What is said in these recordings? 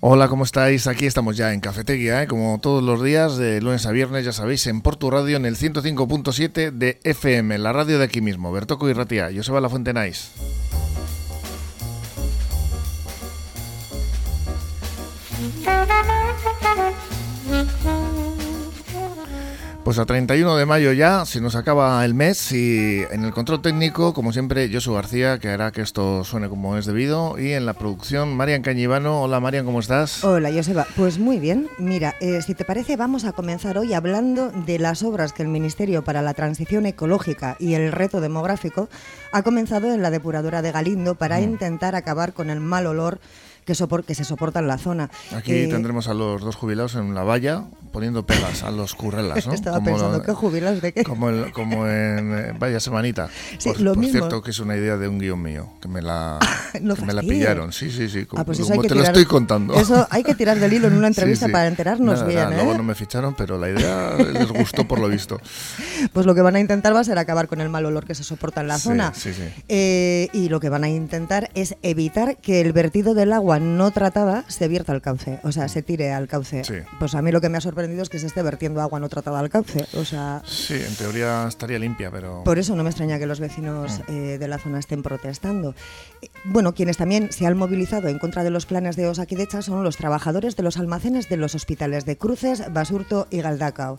Hola, ¿cómo estáis? Aquí estamos ya en Cafetería, ¿eh? como todos los días, de lunes a viernes, ya sabéis, en Porto Radio, en el 105.7 de FM, la radio de aquí mismo, Bertoco y Ratia, Joseba La Fuente Nice. Pues a 31 de mayo ya se nos acaba el mes y en el control técnico, como siempre, Josu García, que hará que esto suene como es debido, y en la producción, Marian Cañivano. Hola Marian, ¿cómo estás? Hola Joseba, pues muy bien. Mira, eh, si te parece, vamos a comenzar hoy hablando de las obras que el Ministerio para la Transición Ecológica y el Reto Demográfico ha comenzado en la depuradora de Galindo para mm. intentar acabar con el mal olor que, que se soporta en la zona. Aquí eh, tendremos a los dos jubilados en la valla poniendo pelas a los currelas, ¿no? Estaba pensando, ¿qué jubilados de qué? Como, como en eh, Vaya Semanita. Sí, por, lo por cierto, que es una idea de un guion mío, que me la, que me la pillaron. Sí, sí, sí. Ah, pues como, te lo estoy contando. Eso hay que tirar del hilo en una entrevista para enterarnos bien. ¿eh? Luego no me ficharon, pero la idea les gustó por lo visto. Pues lo que van a intentar va a ser acabar con el mal olor que se soporta en la zona. Sí, sí. Eh, y lo que van a intentar es evitar que el vertido del agua no tratada se vierta al cauce, o sea, se tire al cauce. Pues a mí lo que me ha sorprendido es que se esté vertiendo agua no tratada al cauce, o sea... Sí, en teoría estaría limpia, pero... Por eso no me extraña que los vecinos mm. eh, de la zona estén protestando. Eh, bueno, quienes también se han movilizado en contra de los planes de Osakidecha son los trabajadores de los almacenes de los hospitales de Cruces, Basurto y Galdacao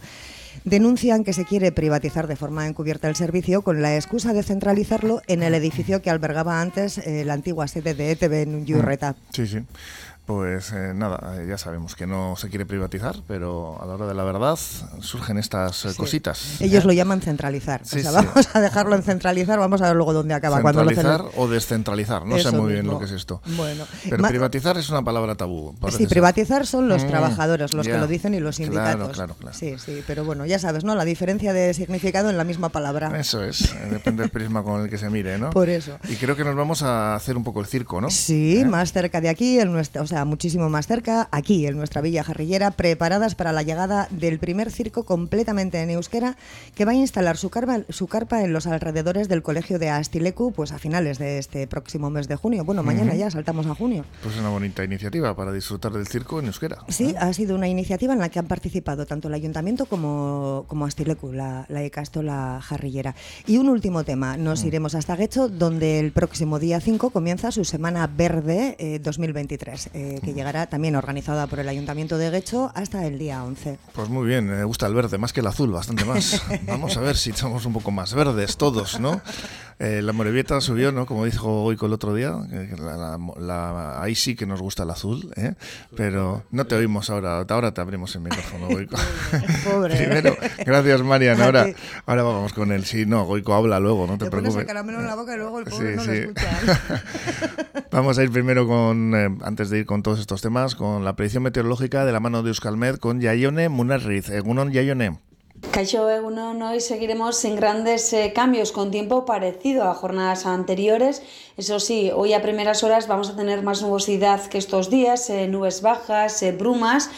denuncian que se quiere privatizar de forma encubierta el servicio con la excusa de centralizarlo en el edificio que albergaba antes eh, la antigua sede de ETV en Yurreta. Sí, sí. Pues eh, nada, eh, ya sabemos que no se quiere privatizar, pero a la hora de la verdad surgen estas eh, cositas. Ellos lo llaman centralizar. o sea, vamos a dejarlo en centralizar, vamos a ver luego dónde acaba. Centralizar o descentralizar, no sé muy bien lo que es esto. Bueno, pero privatizar es una palabra tabú. Sí, privatizar son los mm, trabajadores los que lo dicen y los sindicatos. Claro, claro, Sí, sí, pero bueno, ya sabes, ¿no? La diferencia de significado en la misma palabra. Eso es, depende del prisma con el que se mire, ¿no? Por eso. Y creo que nos vamos a hacer un poco el circo, ¿no? Sí, más cerca de aquí, en nuestra, o sea, muchísimo más cerca, aquí en nuestra villa jarrillera, preparadas para la llegada del primer circo completamente en euskera que va a instalar su carpa, su carpa en los alrededores del colegio de Astilecu pues a finales de este próximo mes de junio. Bueno, mañana ya saltamos a junio. Pues una bonita iniciativa para disfrutar del circo en euskera. Sí, ha sido una iniciativa en la que han participado tanto el ayuntamiento como, como Astilecu, la, la la jarrillera. Y un último tema, nos mm. iremos hasta Guecho, donde el próximo día 5 comienza su Semana Verde 2023, eh, eh, que llegará también organizada por el Ayuntamiento de Guecho hasta el día 11. Pues muy bien, me gusta el verde, más que el azul, bastante más. Vamos a ver si somos un poco más verdes todos, ¿no? Eh, la Morevieta subió, ¿no? Como dijo Goico el otro día, ahí sí que nos gusta el azul, ¿eh? Pero no te oímos ahora, ahora te abrimos el micrófono, Goico. Pobre. Primero, gracias Marian, ahora, ahora vamos con él. Sí, no, Goico habla luego, no te, preocupes. Pones el caramelo en la boca y luego el pobre no lo escucha. vamos a ir primero con, eh, antes de ir con todos estos temas, con la predicción meteorológica de la mano de Euskalmed con Yayone Munarriz. Egunon Yayone. Caixo Egunon, hoy seguiremos sin grandes eh, cambios, con tiempo parecido a jornadas anteriores. Eso sí, hoy a primeras horas vamos a tener más nubosidad que estos días, eh, nubes bajas, eh, brumas,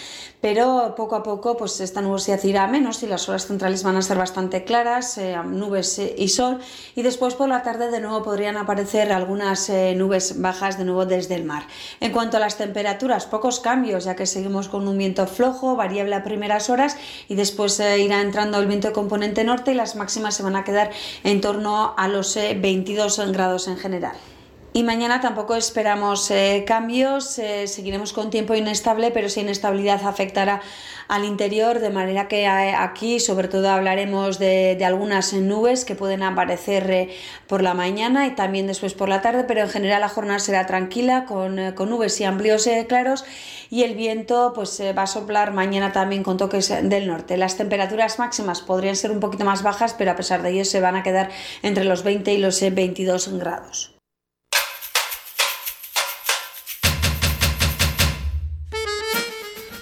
pero poco a poco pues esta nubosidad irá menos y las horas centrales van a ser bastante claras, eh, nubes y sol y después por la tarde de nuevo podrían aparecer algunas nubes bajas de nuevo desde el mar. En cuanto a las temperaturas, pocos cambios ya que seguimos con un viento flojo, variable a primeras horas y después irá entrando el viento de componente norte y las máximas se van a quedar en torno a los 22 grados en general. Y mañana tampoco esperamos eh, cambios, eh, seguiremos con tiempo inestable, pero esa inestabilidad afectará al interior, de manera que eh, aquí sobre todo hablaremos de, algunas nubes que pueden aparecer por la mañana y también después por la tarde, pero en general la jornada será tranquila, con, nubes y amplios claros, y el viento pues va a soplar mañana también con toques del norte. Las temperaturas máximas podrían ser un poquito más bajas, pero a pesar de ello se van a quedar entre los 20 y los 22 grados.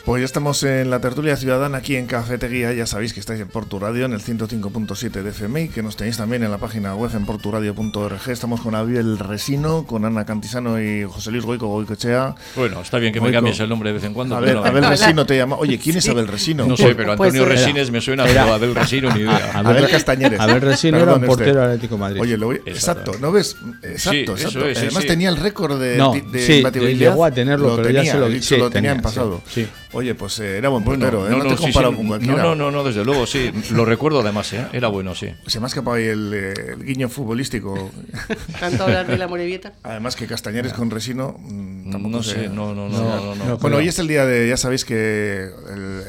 Pues ya estamos en la tertulia ciudadana aquí en Cafetería. Ya sabéis que estáis en Portu Radio en el 105.7 de FM y que nos tenéis también en la página web en porturadio.org. Estamos con Abiel Resino, con Ana Cantisano y José Luis Goico Goicochea. Bueno, está bien que me cambies el nombre de vez en cuando. Abel, Abel Resino te llama. Oye, ¿quién es Abel Resino? No sé, pero Antonio pues, Resines me suena, pero Abel Resino ni idea. Abel, Castañeres. Abel Resino era un portero Atlético de Madrid. Oye, lo voy, exacto, ¿no ves? Exacto, exacto. Además tenía el récord de, no, de sí, llegó a tenerlo, pero ya se lo, lo tenía en pasado. Oye, pues eh, era buen portero, ¿eh? no, te comparo con cualquiera. No, no, no, desde luego, sí. Lo recuerdo además, ¿eh? Era bueno, sí. Se me ha escapado ahí el, eh, el guiño futbolístico. Tanto hablar de la Morevieta. Además que Castañeres con Resino mm, tampoco no sé. No, no, no, no, Bueno, hoy es el día de, ya sabéis que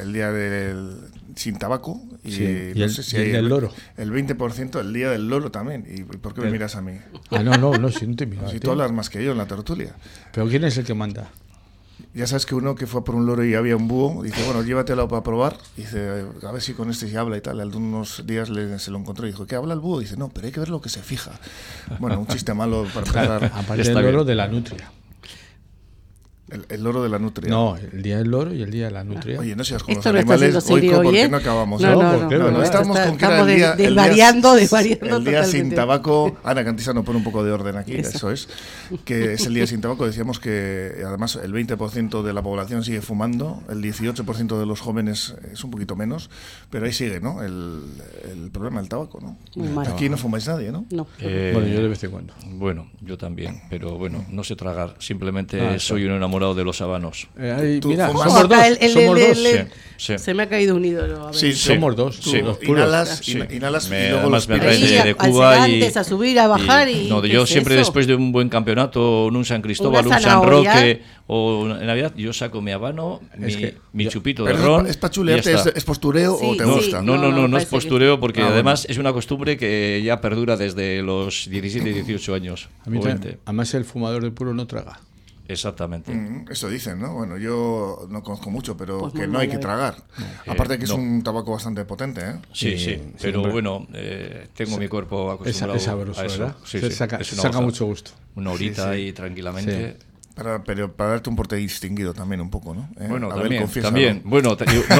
el, día del sin tabaco y, y, el, si el, loro. El 20% el día del loro también. ¿Y por qué me miras a mí? Ah, no, no, no, si no te Si tú hablas más que yo en la tertulia. ¿Pero quién es el que manda? Ya sabes que uno que fue por un loro y había un búho, dice, bueno, llévatelo para probar. Dice, a ver si con este se habla y tal. Algunos días le, se lo encontró y dijo, ¿qué habla el búho? Dice, no, pero hay que ver lo que se fija. Bueno, un chiste malo para empezar. Aparte del loro de la nutria. El, loro de la nutria. No, el día del loro y el día de la nutria. Oye, no seas con los animales. Hoy, ¿por qué no acabamos? No, no, no, no, estamos con que el día, desvariando, desvariando El día sin tabaco. Ana Cantizano pone un poco de orden aquí, eso. es. Que es el día sin tabaco. Decíamos que además el 20% de la población sigue fumando, el 18% de los jóvenes es un poquito menos, pero ahí sigue, ¿no? El, el problema del tabaco, ¿no? Aquí no fumáis nadie, ¿no? No. Eh, bueno, yo de vez en cuando. Bueno, yo también, pero bueno, no sé tragar. Simplemente ah, soy un enamorado de los habanos. Eh, mira, somos dos. somos dos. Se me ha caído un ídolo. A ver. Sí, somos dos. Sí. Inhalas, inhalas me, y luego los me de, de Cuba y, a subir, a bajar y, no, yo siempre después de un buen campeonato, un San Cristóbal, un San Roque o en Navidad, yo saco mi habano, mi, mi chupito de ron. ¿Es pachulearte, es, es, postureo o te gusta? No, no, no, no, es postureo porque ah, además es una costumbre que ya perdura desde los 17 y 18 años. A mí además el fumador de puro no traga. Exactamente. Mm, eso dicen, ¿no? Bueno, yo no conozco mucho, pero pues que no hay que tragar. Aparte que es un tabaco bastante potente, ¿eh? Sí, sí, pero bueno, eh, tengo mi cuerpo acostumbrado es sabroso, a eso. Sí, saca, saca mucho gusto. Una horita y tranquilamente para, pero para darte un porte distinguido también un poco, ¿no? ¿Eh? Bueno, también, también. Bueno,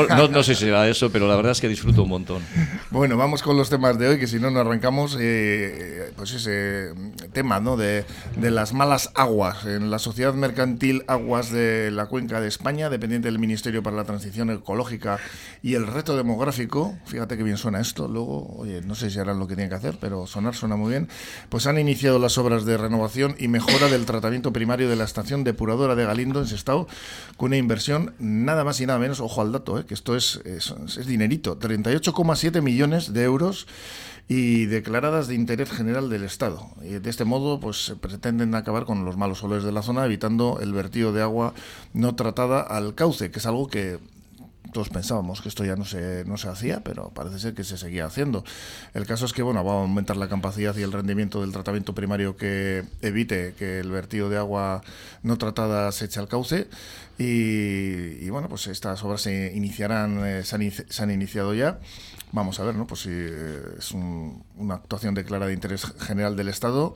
no, no, sé si será eso, pero la verdad es que disfruto un montón. Bueno, vamos con los temas de hoy, que si no, no arrancamos, eh, pues ese tema, ¿no? De, de, las malas aguas en la Sociedad Mercantil Aguas de la Cuenca de España, dependiente del Ministerio para la Transición Ecológica y el Reto Demográfico. Fíjate que bien suena esto. Luego, oye, no sé si harán lo que tienen que hacer, pero sonar suena muy bien. Pues han iniciado las obras de renovación y mejora del tratamiento primario de la estación depuradora de Galindo en Sestao con una inversión nada más y nada menos, ojo al dato, eh, que esto es, es, es dinerito, 38,7 millones de euros y declaradas de interés general del Estado. De este modo, pues pretenden acabar con los malos olores de la zona, evitando el vertido de agua no tratada al cauce, que es algo que todos pensábamos que esto ya no se, no se hacía, pero parece ser que se seguía haciendo. El caso es que bueno, va a aumentar la capacidad y el rendimiento del tratamiento primario que evite que el vertido de agua no tratada se eche al cauce. Y, bueno, pues estas obras se iniciarán, eh, se, han, iniciado ya. Vamos a ver, ¿no? Pues si eh, es una actuación declarada de interés general del Estado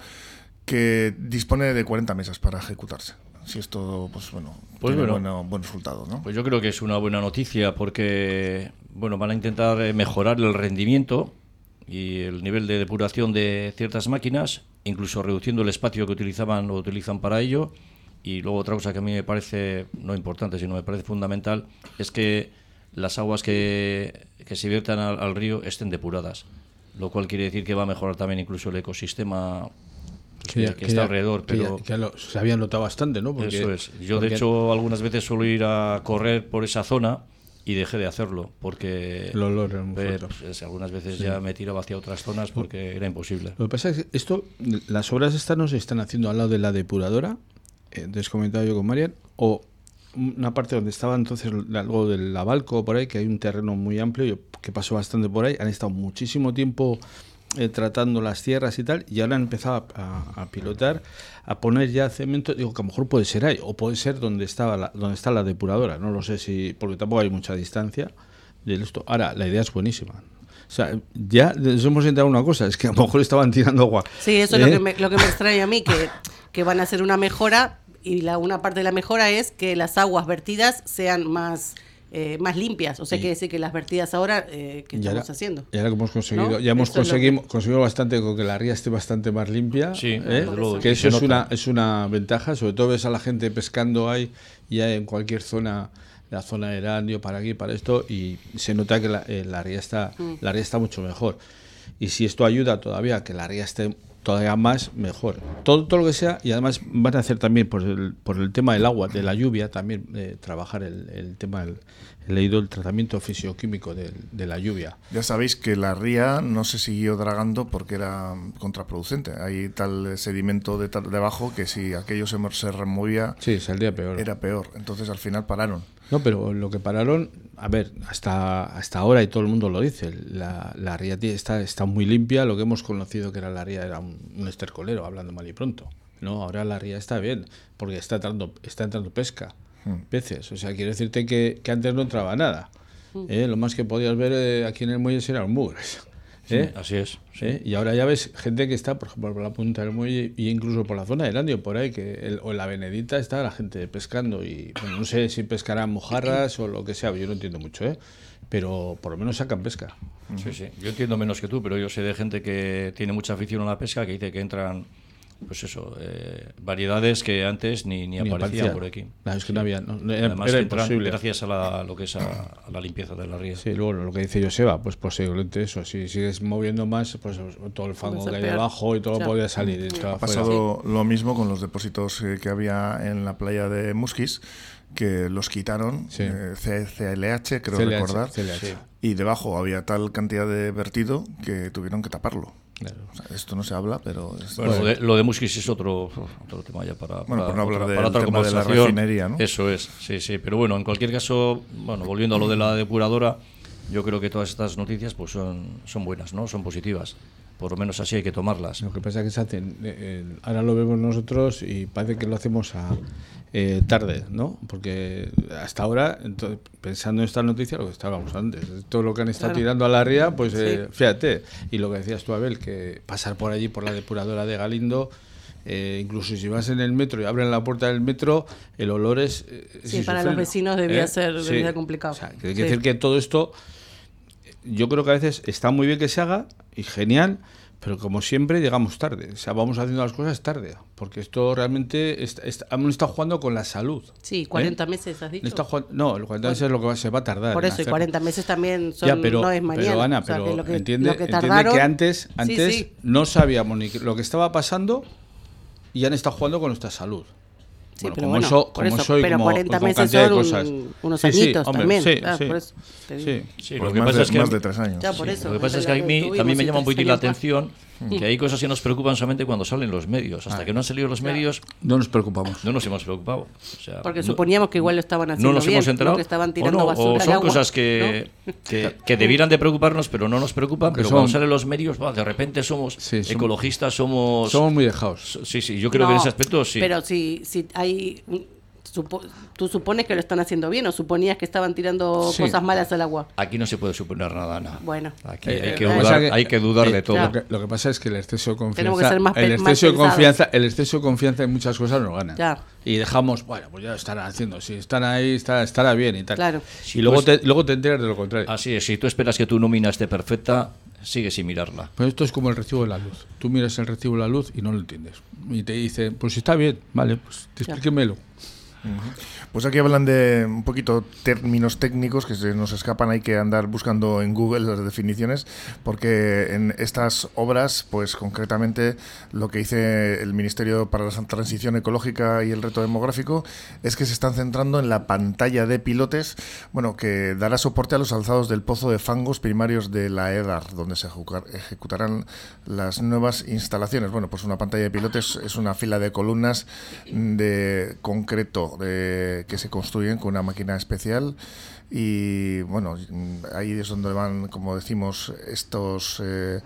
que dispone de 40 mesas para ejecutarse si esto, pues bueno, pues tiene bueno, buen resultado, ¿no? Pues yo creo que es una buena noticia porque, bueno, van a intentar eh, mejorar el rendimiento y el nivel de depuración de ciertas máquinas, incluso reduciendo el espacio que utilizaban o utilizan para ello. Y luego otra cosa que a mí me parece, no importante, sino me parece fundamental, es que las aguas que, que se viertan al, al río estén depuradas, lo cual quiere decir que va a mejorar también incluso el ecosistema que, está alrededor. Pero se había notado bastante, ¿no? eso es. Yo, de hecho, algunas veces suelo ir a correr por esa zona y dejé de hacerlo porque el olor era muy pues, algunas veces ya me tiraba hacia otras zonas porque era imposible. Lo que pasa es que esto, las obras estas no se están haciendo al lado de la depuradora, eh, comentado yo con Marian, o una parte donde estaba entonces algo del Abalco por ahí, que hay un terreno muy amplio que pasó bastante por ahí, han estado muchísimo tiempo eh, tratando las tierras y tal, y ahora han empezado a, pilotar, a poner ya cemento, digo que a lo mejor puede ser ahí, o puede ser donde estaba la, donde está la depuradora, no lo sé si, porque tampoco hay mucha distancia de esto. Ahora, la idea es buenísima. O sea, ya nos hemos enterado una cosa, es que a lo mejor estaban tirando agua. Sí, eso es lo, ¿Eh? que me, lo que me extraña a mí, que, que van a hacer una mejora y la, una parte de la mejora es que las aguas vertidas sean más eh, más limpias. O sea, quiere decir que las vertidas ahora eh, que estamos haciendo. Y ahora que hemos conseguido, ya hemos conseguido, conseguido bastante con que la ría esté bastante más limpia. Sí, ¿eh? que eso es una, es una ventaja. Sobre todo ves a la gente pescando ahí, ya en cualquier zona la zona de Erandio, para aquí, para esto, y se nota que la, la ría está, mm. la ría está mucho mejor. Y si esto ayuda todavía a que la ría esté todavía más, mejor. Todo, todo lo que sea, y además van a hacer también por el, por el tema del agua, de la lluvia, también eh, trabajar el, el tema, del, he leído el tratamiento fisioquímico de, de, la lluvia. Ya sabéis que la ría no se siguió dragando porque era contraproducente. Hay tal sedimento de debajo que si aquello se, se removía, sí, saldría peor. era peor. Entonces al final pararon. No, pero lo que pararon, a ver, hasta, hasta ahora, y todo el mundo lo dice, la, la ría está, está muy limpia, lo que hemos conocido que era la ría era un, estercolero, hablando mal y pronto. No, ahora la ría está bien, porque está entrando, está entrando pesca. Peces. O sea, quiero decirte que, que antes no entraba nada. Hmm. ¿eh? Lo más que podías ver eh, aquí en el muelle eran mugres. ¿Eh? así es. ¿Eh? Y ahora ya ves gente que está, por ejemplo, por la punta del muelle y incluso por la zona del Andio, por ahí, que o en la Benedita está la gente pescando y bueno, no sé si pescarán mojarras o lo que sea, yo no entiendo mucho, ¿eh? pero por lo menos sacan pesca. Sí, sí. Yo entiendo menos que tú, pero yo sé de gente que tiene mucha afición a la pesca que dice que entran pues eso, eh, variedades que antes ni, ni, aparecían por aquí. es que no había, era, Además, imposible. Gracias a la, lo que es a, la limpieza de la ría. Sí, luego lo que dice Joseba, pues posiblemente eso, si sigues moviendo más, pues todo el fango que hay debajo y todo podría salir. ha pasado lo mismo con los depósitos eh, que había en la playa de Musquis, que los quitaron, eh, CLH, creo recordar, y debajo había tal cantidad de vertido que tuvieron que taparlo esto no se habla, pero... Bueno, lo, de, lo es otro, otro tema ya para, bueno, por no hablar de, otra tema de la refinería, ¿no? Eso es, sí, sí. Pero bueno, en cualquier caso, bueno, volviendo a lo de la depuradora, yo creo que todas estas noticias pues son, son buenas, ¿no? Son positivas. Por lo menos así hay que tomarlas. Lo que pasa es que se hacen, eh, eh, ahora lo vemos nosotros y parece que lo hacemos a eh, tarde, ¿no? Porque hasta ahora, pensando en esta noticia, lo que estábamos antes, todo lo que han estado tirando a la ría, pues eh, fíjate, y lo que decías tú, Abel, que pasar por allí, por la depuradora de Galindo, eh, incluso si vas en el metro y abren la puerta del metro, el olor es... sí, para los vecinos debía ser debía complicado. O sea, que hay que decir que todo esto, yo creo que a veces está muy bien que se haga y genial, pero como siempre llegamos tarde, o sea, vamos haciendo las cosas tarde, porque esto realmente está, está, hemos estado jugando con la salud. Sí, 40 ¿eh? meses, has dicho. no, los 40 meses es lo que se va a tardar. Por eso, y 40 meses también son, no es mañana. Pero Ana, pero entiende, que, que antes, antes no sabíamos ni lo que estaba pasando y han estado jugando con nuestra salud. Sí, bueno, pero como bueno, como eso, pero como 40 meses son un, unos sí, añitos hombre, también. Sí, claro, sí, por eso sí. sí, lo que pasa es que más de tres años. Ya, por eso, lo que pasa es que a mí también me llama un poquito la atención que hay cosas que nos preocupan solamente cuando salen los medios. Hasta ah. que no han salido los medios... No nos preocupamos. No nos hemos preocupado. O sea, Porque suponíamos que igual lo estaban haciendo no nos bien, hemos enterado, que estaban tirando o, basura o son cosas que, que, que, debieran de preocuparnos, pero no nos preocupan. Pero son, cuando salen los medios, de repente somos sí, ecologistas, somos... Somos muy dejados. Sí, sí, yo creo no, que en ese aspecto sí. Pero si, si hay Supo, tú supones que lo están haciendo bien o suponías que estaban tirando sí. cosas malas al agua. Aquí no se puede suponer nada, no. Bueno, aquí eh, hay, que dudar, que, hay, que dudar, de todo. Lo que, lo que, pasa es que el exceso de confianza, más, el exceso de confianza, el exceso de confianza en muchas cosas nos gana. Ya. Y dejamos, bueno, pues ya lo estarán haciendo, si están ahí está, estará bien y tal. Claro. Y luego, pues, te, luego te enteras de lo contrario. Así es, si tú esperas que tu nómina esté perfecta, sigue sin mirarla. Pues esto es como el recibo de la luz. Tú miras el recibo de la luz y no lo entiendes. Y te dice, pues si está bien, vale, pues explíquemelo. Pues aquí hablan de un poquito términos técnicos que se nos escapan, hay que andar buscando en Google las definiciones, porque en estas obras, pues concretamente lo que dice el Ministerio para la Transición Ecológica y el Reto Demográfico es que se están centrando en la pantalla de pilotes, bueno, que dará soporte a los alzados del pozo de fangos primarios de la EDAR, donde se ejecutarán las nuevas instalaciones. Bueno, pues una pantalla de pilotes es una fila de columnas de concreto que se construyen con una máquina especial y bueno, ahí es donde van, como decimos, estos eh,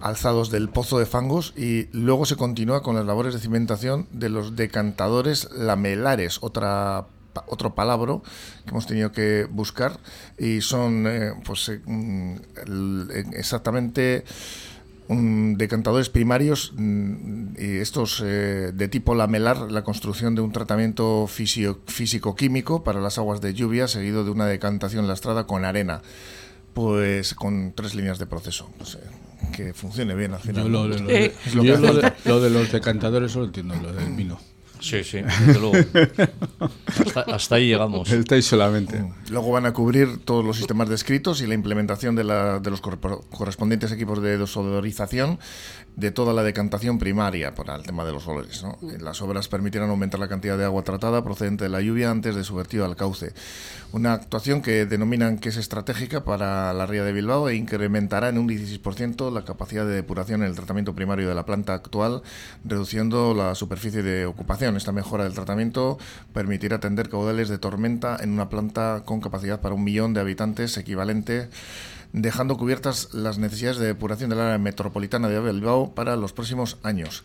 alzados del pozo de fangos y luego se continúa con las labores de cimentación de los decantadores lamelares, otra otro palabra que hemos tenido que buscar y son eh, pues eh, mm, exactamente un, decantadores primarios, mm, y estos eh, de tipo lamelar, la construcción de un tratamiento físico-químico para las aguas de lluvia, seguido de una decantación lastrada con arena, pues con tres líneas de proceso. Pues, que funcione bien al final. lo, de, los decantadores solo entiendo, lo del vino. Sí, sí, desde luego. Hasta, ahí llegamos. Estáis solamente. Mm. Luego van a cubrir todos los sistemas descritos y la implementación de, la, de los correspondientes equipos de dosodorización de toda la decantación primaria para el tema de los olores. Las obras permitirán aumentar la cantidad de agua tratada procedente de la lluvia antes de su vertido al cauce. Una actuación que denominan que es estratégica para la ría de Bilbao e incrementará en un 16% la capacidad de depuración en el tratamiento primario de la planta actual, reduciendo la superficie de ocupación. Esta mejora del tratamiento permitirá atender caudales de tormenta en una planta con capacidad para un millón de habitantes equivalente dejando cubiertas las necesidades de depuración del área metropolitana de Bilbao para los próximos años.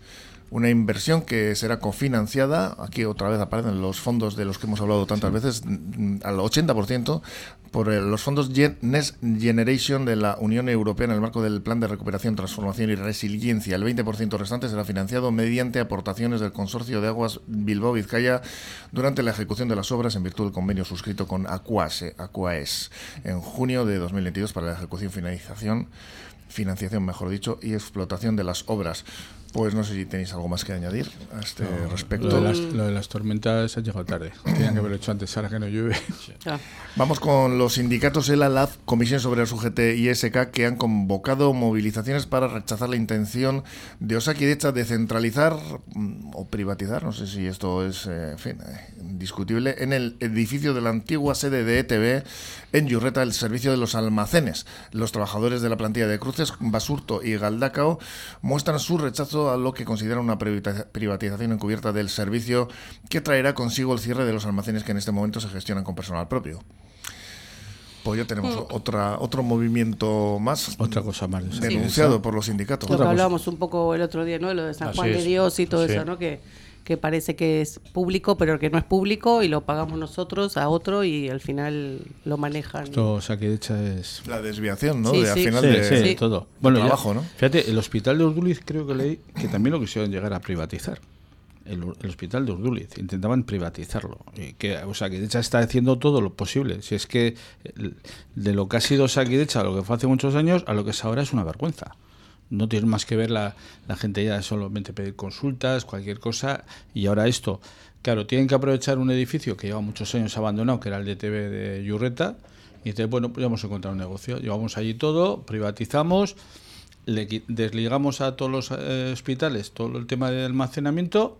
Una inversión que será cofinanciada, aquí otra vez aparecen los fondos de los que hemos hablado tantas veces, mm, al 80% por los fondos Next Generation de la Unión Europea en el marco del Plan de Recuperación, Transformación y Resiliencia. El 20% restante será financiado mediante aportaciones del Consorcio de Aguas Bilbao-Vizcaya durante la ejecución de las obras en virtud del convenio suscrito con Aquase, Aquaes en junio de 2022 para la ejecución finalización financiación, mejor dicho, y explotación de las obras. Pues no sé si tenéis algo más que añadir a este respecto. Lo de, las, tormentas ha llegado tarde. Tenían que haberlo hecho antes, ahora que no llueve. Vamos con los sindicatos ELA, LAF, Comisión sobre el UGT y SK, que han convocado movilizaciones para rechazar la intención de Osaki de centralizar mm, o privatizar, no sé si esto es eh, en fin, eh, discutible, en el edificio de la antigua sede de ETV en Yurreta el servicio de los almacenes. Los trabajadores de la plantilla de Cruces, Basurto y Galdacao muestran su rechazo a lo que consideran una privatización encubierta del servicio que traerá consigo el cierre de los almacenes que en este momento se gestionan con personal propio. Pues ya tenemos mm. otra, otro movimiento más. Otra cosa más. Denunciado por los sindicatos. Lo que hablábamos un poco el otro día, ¿no? Lo de San Juan de Dios y todo eso, ¿no? Que que parece que es público, pero que no es público y lo pagamos nosotros a otro y al final lo manejan. Esto, o sea, que de hecho es... La desviación, ¿no? Sí, de, al final de, todo. Bueno, trabajo, ¿no? Fíjate, el hospital de Urduliz creo que leí que también lo quisieron llegar a privatizar. El, hospital de Urduliz. Intentaban privatizarlo. Y que, o sea, que de hecho está haciendo todo lo posible. Si es que de lo que ha sido Saquidecha, lo que fue hace muchos años, a lo que es ahora es una vergüenza no tiene más que ver la, la gente ya solamente pedir consultas, cualquier cosa, y ahora esto. Claro, tienen que aprovechar un edificio que lleva muchos años abandonado, que era el DTV de Yurreta, y dice, bueno, pues ya hemos encontrado un negocio. Llevamos allí todo, privatizamos, le desligamos a todos los eh, hospitales todo el tema de almacenamiento,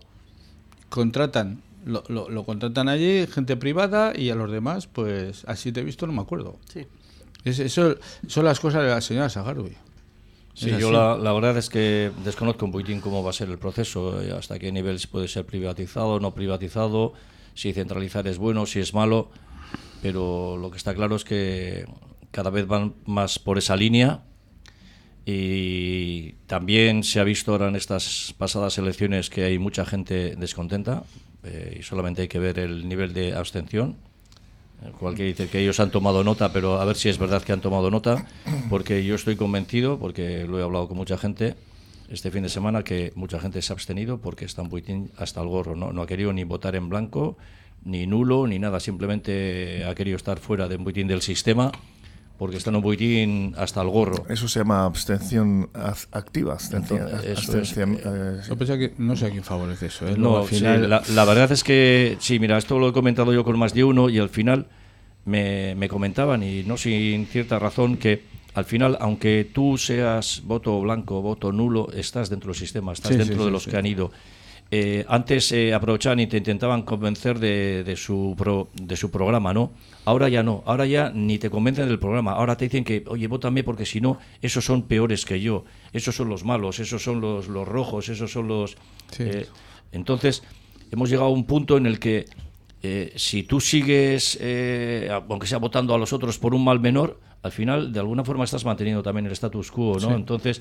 contratan, lo, lo, contratan allí, gente privada, y a los demás, pues así te he visto, no me acuerdo. Sí. eso son las cosas de la señora Sagarui. Sí, yo la, la, verdad es que desconozco un poquitín cómo va a ser el proceso, eh, hasta qué nivel puede ser privatizado, no privatizado, si centralizar es bueno, si es malo, pero lo que está claro es que cada vez van más por esa línea y también se ha visto ahora en estas pasadas elecciones que hay mucha gente descontenta eh, y solamente hay que ver el nivel de abstención Cualquiera dice que ellos han tomado nota, pero a ver si es verdad que han tomado nota, porque yo estoy convencido, porque lo he hablado con mucha gente este fin de semana, que mucha gente se ha abstenido porque está un hasta el gorro, ¿no? ha querido ni votar en blanco, ni nulo, ni nada, simplemente ha querido estar fuera de un buitín del sistema porque están un poquitín hasta el gorro. Eso se llama abstención activa. Abstención, eh, no sé a quién favorece eso. ¿eh? No, final... la, verdad es que, sí, mira, esto lo he comentado yo con más de uno y al final me, me comentaban, y no sin cierta razón, que al final, aunque tú seas voto blanco, voto nulo, estás dentro del sistema, estás dentro de los que han ido. Eh, antes eh, aprovechaban y te intentaban convencer de, de su de su programa, ¿no? Ahora ya no, ahora ya ni te convencen del programa, ahora te dicen que, oye, vótame porque si no, esos son peores que yo, esos son los malos, esos son los, los rojos, esos son los... Eh, entonces, hemos llegado a un punto en el que si tú sigues, aunque sea votando a los otros por un mal menor, al final de alguna forma estás manteniendo también el status quo, ¿no? Entonces,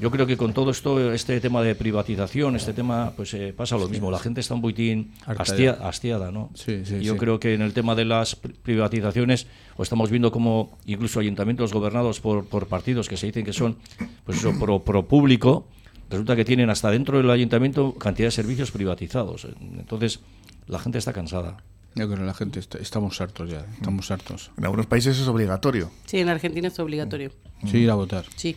yo creo que con todo esto, este tema de privatización, este tema, pues eh, pasa lo mismo. La gente está un poquitín hastiada, ¿no? yo creo que en el tema de las privatizaciones, pues estamos viendo como incluso ayuntamientos gobernados por, por partidos que se dicen que son, pues eso, pro, pro público, resulta que tienen hasta dentro del ayuntamiento cantidad de servicios privatizados. Entonces, la gente está cansada. Yo creo que la gente estamos hartos ya, estamos hartos. En algunos países es obligatorio. Sí, en Argentina es obligatorio. Sí, ir a votar. Sí.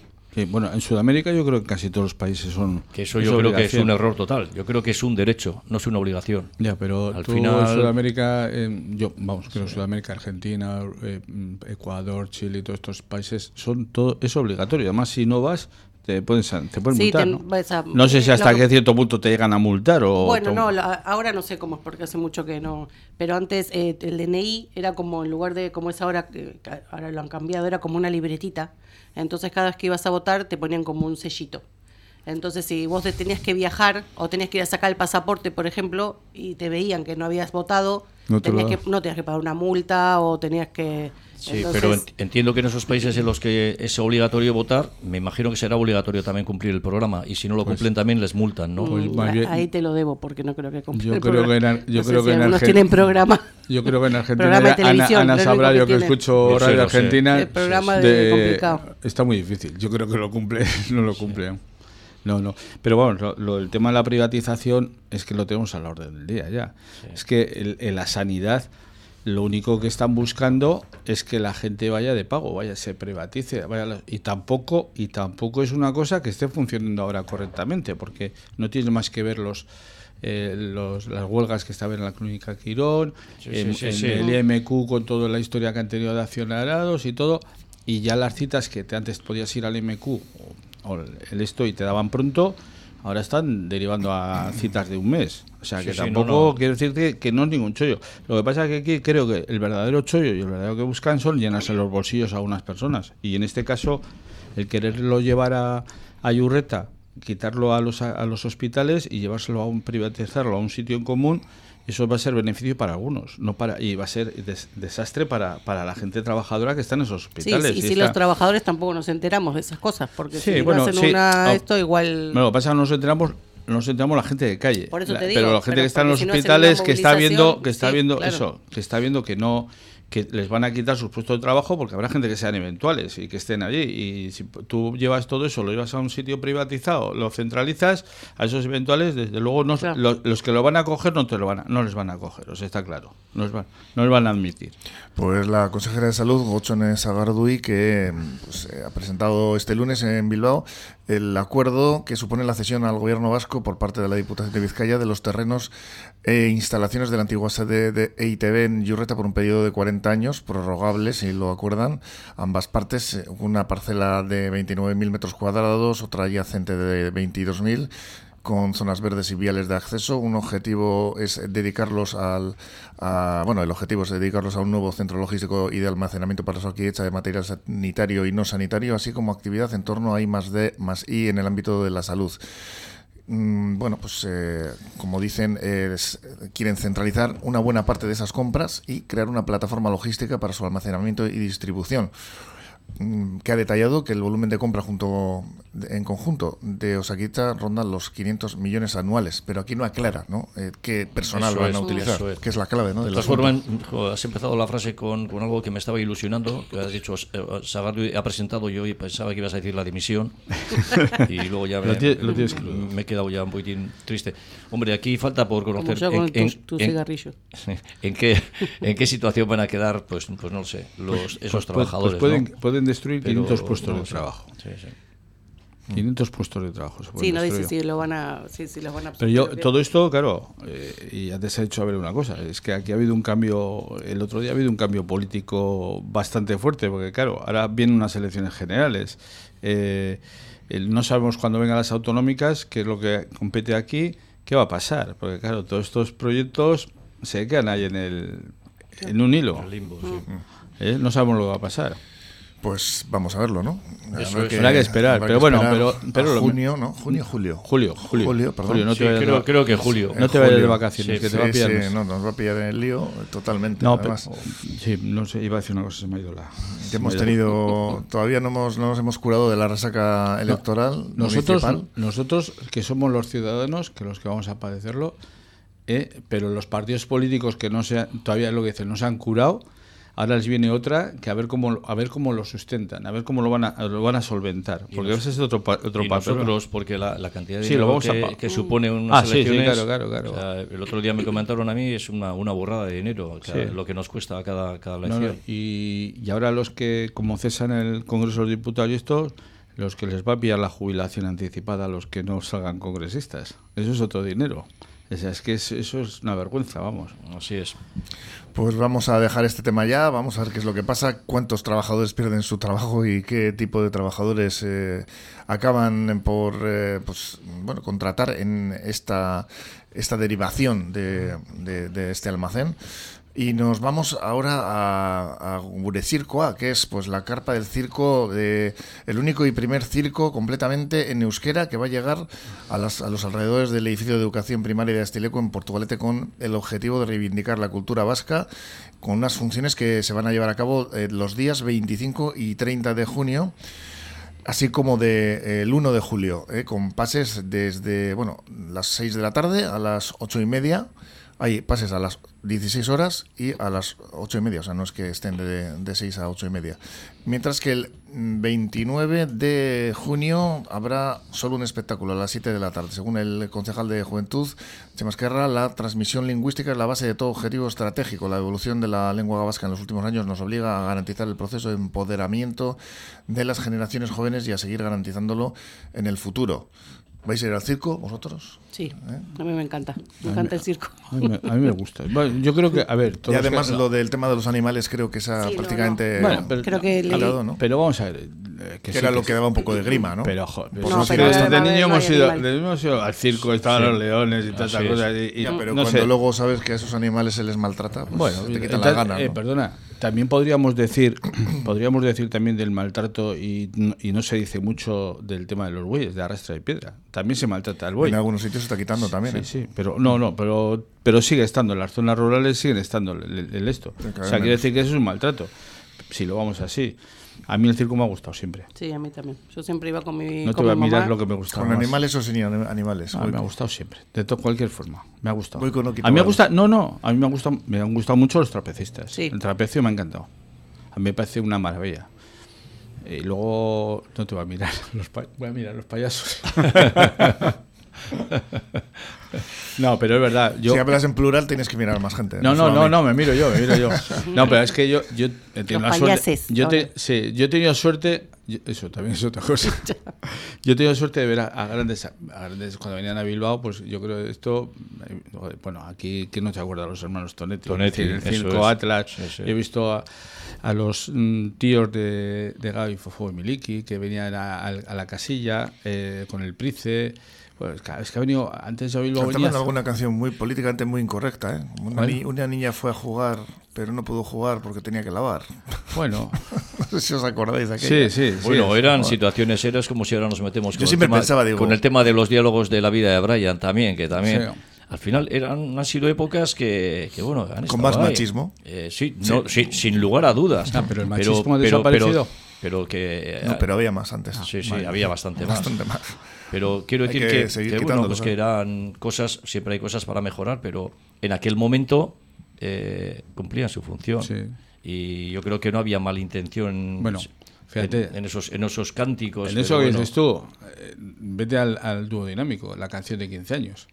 bueno, en Sudamérica yo creo que casi todos los países son. Que eso yo creo que es un error total. Yo creo que es un derecho, no es una obligación. Ya, pero al final. En Sudamérica, yo, vamos, creo que Sudamérica, Argentina, eh, Ecuador, Chile y todos estos países son todo es obligatorio. Además, si no vas, te pueden, te pueden multar. ¿no? sé si hasta qué cierto punto te llegan a multar o. Bueno, no, ahora no sé cómo es porque hace mucho que no. Pero antes eh, el DNI era como en lugar de como es ahora, que ahora lo han cambiado, era como una libretita. Entonces cada vez que ibas a votar te ponían como un sellito. Entonces, si vos tenías que viajar o tenías que ir a sacar el pasaporte, por ejemplo, y te veían que no habías votado, no, tenías que, no tenías que pagar una multa o tenías que Sí, pero entiendo que en esos países en los que es obligatorio votar, me imagino que será obligatorio también cumplir el programa y si no lo pues cumplen también les multan, ¿no? Pues ahí te lo debo porque no creo que cumplan. Yo creo que en, yo creo que en Argentina tienen programa. Yo creo que en Argentina Ana, Ana sabrá yo que, escucho Radio Argentina. El programa de, complicado. Está muy difícil. Yo creo que lo cumple, no lo cumple. No, no. Pero bueno, lo, el tema de la privatización es que lo tenemos a la orden del día ya. Es que en la sanidad lo único que están buscando es que la gente vaya de pago, vaya, se privatice, vaya, y tampoco y tampoco es una cosa que esté funcionando ahora correctamente, porque no tiene más que ver los, eh, los las huelgas que estaban en la clínica Quirón, en, el IMQ con toda la historia que han tenido de accionariados y todo, y ya las citas que te, antes podías ir al IMQ o el esto y te daban pronto, ahora están derivando a citas de un mes. O sea, que tampoco quiero decirte que no es ningún chollo. Lo que pasa es que aquí creo que el verdadero chollo y el verdadero que buscan son llenarse los bolsillos a unas personas. Y en este caso, el quererlo llevar a, a Yurreta, quitarlo a los, a los hospitales y llevárselo a un privatizarlo a un sitio en común, eso va a ser beneficio para algunos, no para y va a ser desastre para, para la gente trabajadora que está en esos hospitales. Sí, y, si los trabajadores tampoco nos enteramos de esas cosas, porque si bueno, hacen una, esto igual... Bueno, lo que pasa es que nos enteramos nos enteramos la gente de calle. Por eso te digo, pero la gente que está en los hospitales, que está viendo, que está viendo eso, que está viendo que no que les van a quitar sus puestos de trabajo porque habrá gente que sean eventuales y que estén allí. Y si tú llevas todo eso, lo llevas a un sitio privatizado, lo centralizas, a esos eventuales, desde luego no, los que lo van a coger no, te lo van a, no les van a coger, o sea, está claro, no les, van, no les van a admitir. Pues la consejera de Salud, Gochone Sagardui, que pues, eh, ha presentado este lunes en Bilbao el acuerdo que supone la cesión al gobierno vasco por parte de la Diputación de Vizcaya de los terrenos e instalaciones de la antigua sede de EITB en Yurreta por un periodo de 40 años, prorrogable si lo acuerdan. Ambas partes, eh, una parcela de 29.000 metros cuadrados, otra adyacente de 22.000 con zonas verdes y viales de acceso. Un objetivo es dedicarlos al, bueno, el objetivo es dedicarlos a un nuevo centro logístico y de almacenamiento para su hecha de material sanitario y no sanitario, así como actividad en torno a I más D más I en el ámbito de la salud. Mm, bueno, pues eh, como dicen, quieren centralizar una buena parte de esas compras y crear una plataforma logística para su almacenamiento y distribución. Mm, que ha detallado que el volumen de compra junto en conjunto de Osaquita ronda los 500 millones anuales, pero aquí no aclara ¿no? Eh, qué personal van a utilizar, que es la clave. ¿no? De, todas formas, has empezado la frase con, con, algo que me estaba ilusionando, que has dicho, eh, Sagardo ha presentado yo y pensaba que ibas a decir la dimisión, y luego ya me, me he quedado ya un poquitín triste. Hombre, aquí falta por conocer en, en, en, qué, en qué situación van a quedar, pues, pues no lo sé, los, esos pues, pues, trabajadores. Pues pueden, destruir 500 puestos de trabajo. Sí, sí. 500 puestos de trabajo. sí, no dice si lo van a, sí, sí los van a Pero yo, todo esto, claro, eh, y antes he hecho a ver una cosa, es que aquí ha habido un cambio, el otro día ha habido un cambio político bastante fuerte, porque claro, ahora vienen unas elecciones generales. Eh, no sabemos cuándo vengan las autonómicas, qué es lo que compete aquí, qué va a pasar, porque claro, todos estos proyectos se quedan ahí en el en un hilo. ¿Eh? No sabemos lo que va a pasar. Pues vamos a verlo, ¿no? Eso es. Habrá que esperar, pero bueno, pero- junio, ¿no? Junio, julio. Julio, julio. Julio, perdón. Julio, no Sí, te creo, de- creo que julio. No te En vayas de julio. vacaciones, Sí, que te Sí, va a pillar. sí, no, nos va a pillar en el lío totalmente. No, pero, además. sí, no sé, iba a decir una cosa, se me ha ido la. Que hemos tenido, todavía no, hemos, no nos hemos curado de la resaca electoral Nosotros, municipal. nosotros que somos los ciudadanos, que los que vamos a padecerlo, eh, pero los partidos políticos que no se han- todavía es lo que dicen, no se han curado, ahora les viene otra que a ver cómo a ver cómo lo sustentan, a ver cómo lo van a, lo van a solventar, porque ese es otro pa- otro y papel. nosotros, porque la, la cantidad de Sí, lo dinero vamos que, supone unas Ah, sí, sí, elecciones, claro, claro, claro. o sea, el otro día me comentaron a mí, es una, una burrada de dinero, o sea, Sí. lo que nos cuesta cada, cada No, no, elección. y, y ahora los que, como cesan el Congreso de los Diputados y estos, los que les va a pillar la jubilación anticipada a los que no salgan congresistas. Eso es otro dinero. O sea, es que es- eso es una vergüenza, vamos. Así es. Pues vamos a dejar este tema ya, vamos a ver qué es lo que pasa, cuántos trabajadores pierden su trabajo y qué tipo de trabajadores eh, acaban por eh, pues, bueno, contratar en esta, esta derivación de, de- de este almacén. Y nos vamos ahora a, a Gurecircoa, que es pues la carpa del circo, de, el único y primer circo completamente en euskera que va a llegar a, las- a los alrededores del edificio de educación primaria de Astileco en Portugalete con el objetivo de reivindicar la cultura vasca con unas funciones que se van a llevar a cabo eh, los días 25 y 30 de junio así como de, el 1 de julio, eh, con pases desde bueno las 6 de la tarde a las 8 y media. Hay pases a las 16 horas y a las 8 y media, o sea, no es que estén de, de 6 a 8 y media. Mientras que el mm, 29 de junio habrá solo un espectáculo a las 7 de la tarde. Según el concejal de Juventud, Chema Esquerra, la transmisión lingüística es la base de todo objetivo estratégico. La evolución de la lengua vasca en los últimos años nos obliga a garantizar el proceso de empoderamiento de las generaciones jóvenes y a seguir garantizándolo en el futuro. ¿Vais a ir al circo vosotros? Sí, a mí me encanta. Me A encanta el circo. A mí, me- a mí me gusta. Bueno, yo creo que, a ver, Y además que- lo del tema de los animales creo que esa Sí, no, prácticamente Bueno, pero- Creo que le- hablado, ¿no? Pero vamos a ver. eh, que sí era lo sí. que daba un poco de grima, ¿no? Pero, jo, Por pues No, pero que de haber- niño no hemos ido, de hemos ido al circo, estaban los leones y todas Así esas es. cosas. y- y Ya, pero no cuando sé. luego sabes que a esos animales se les maltrata, pues Bueno, te quitan entonces, la gana. eh, ¿no? perdona, también podríamos decir, podríamos decir también del maltrato y, no- y no se dice mucho del tema de los bueyes, de arrastra y piedra. También se maltrata al buey. En algunos sitios se está quitando también. Sí, ¿eh? sí, pero no, no, pero, pero sigue estando, en las zonas rurales siguen estando el, esto. Sí, O sea, quiere decir que eso es un maltrato. Si lo vamos así. A mí el circo me ha gustado siempre. Sí, a mí también. Yo siempre iba con mi No te voy a mi mirar mamá. lo que me gustaba. ¿Con más. animales o sin anim- animales? Ah, Voy me ha gustado siempre, de to- cualquier forma. Me ha gustado. Voy con no a mí me gusta, no, no, a mí me ha gustado, me han gustado mucho los trapecistas. Sí. El trapecio me ha encantado. A mí me parece una maravilla. Y luego no te voy a mirar, los pa- voy a mirar los payasos. no, pero es verdad. Yo, Si hablas en plural tienes que mirar a más gente. no, no, no, no, me miro yo, me miro yo. No, pero es que yo, yo he tenido Los la suerte. payases, Yo, te- sí, yo he tenido suerte. yo- Eso también es otra cosa. Yo he tenido suerte de ver a, a grandes, a grandes cuando venían a Bilbao, pues yo creo que esto, eh, bueno, aquí quién no te acuerda de los hermanos Tonetti, Tonetti, el circo es. Atlas. He visto a, a los mm, tíos de, de Gaby Fofo y Miliki que venían a, a- a la casilla eh, con el Price. Pues claro, es que ha venido antes de Bilbao Cantaban venía alguna canción muy políticamente muy incorrecta, ¿eh? Una, ni- una niña fue a jugar, pero no pudo jugar porque tenía que lavar. bueno no sé si os acordáis de sí aquella. sí sí, Bueno, eran situaciones serias como si ahora nos metemos Yo con, siempre el, tema, pensaba, digo- con el tema de los diálogos de la vida de Brian también, que también... Sí. Al final eran, han sido épocas que, que, bueno, han estado más ahí. machismo. Eh, sí, no, sí, sin lugar a dudas. Ah, pero el machismo ha desaparecido. Pero, pero que... No, pero había más antes. Sí, sí, había bastante más. Bastante más. Pero quiero Hay decir que que, que, bueno, pues que eran cosas, siempre hay cosas para mejorar, pero en aquel momento eh, cumplían su función. Sí. Y yo creo que no había malintención Bueno, fíjate. en, en esos, en esos cánticos. En pero eso que bueno, dices tú, eh, vete al, al dúo dinámico, la canción de 15 años.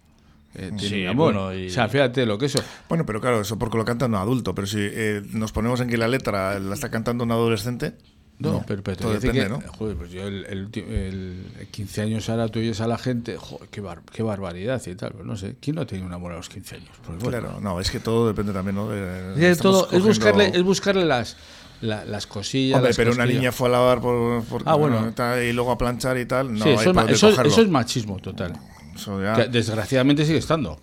Eh, Sí, amor. bueno, y- O sea, fíjate lo que eso. Bueno, pero claro, eso porque lo canta un adulto. Pero si eh, nos ponemos en que la letra la está cantando un adolescente, No, pero, pero te todo depende, que, ¿no? joder, pues yo el, el, el 15 años ahora tú oyes a la gente, joder, qué, bar- qué barbaridad y tal. Pues no sé, ¿quién no ha tenido un amor a los 15 años? Pues bueno. claro, no, es que todo depende también, ¿no? De- Es, todo, es, cogiendo- buscarle, es buscarle las, la- las cosillas. Hombre, las pero una cosquillas. niña fue a lavar por, por- Ah, bueno. y luego a planchar y tal. No, Sí, hay eso, es eso- eso es machismo total. Eso ya- Que desgraciadamente sigue estando.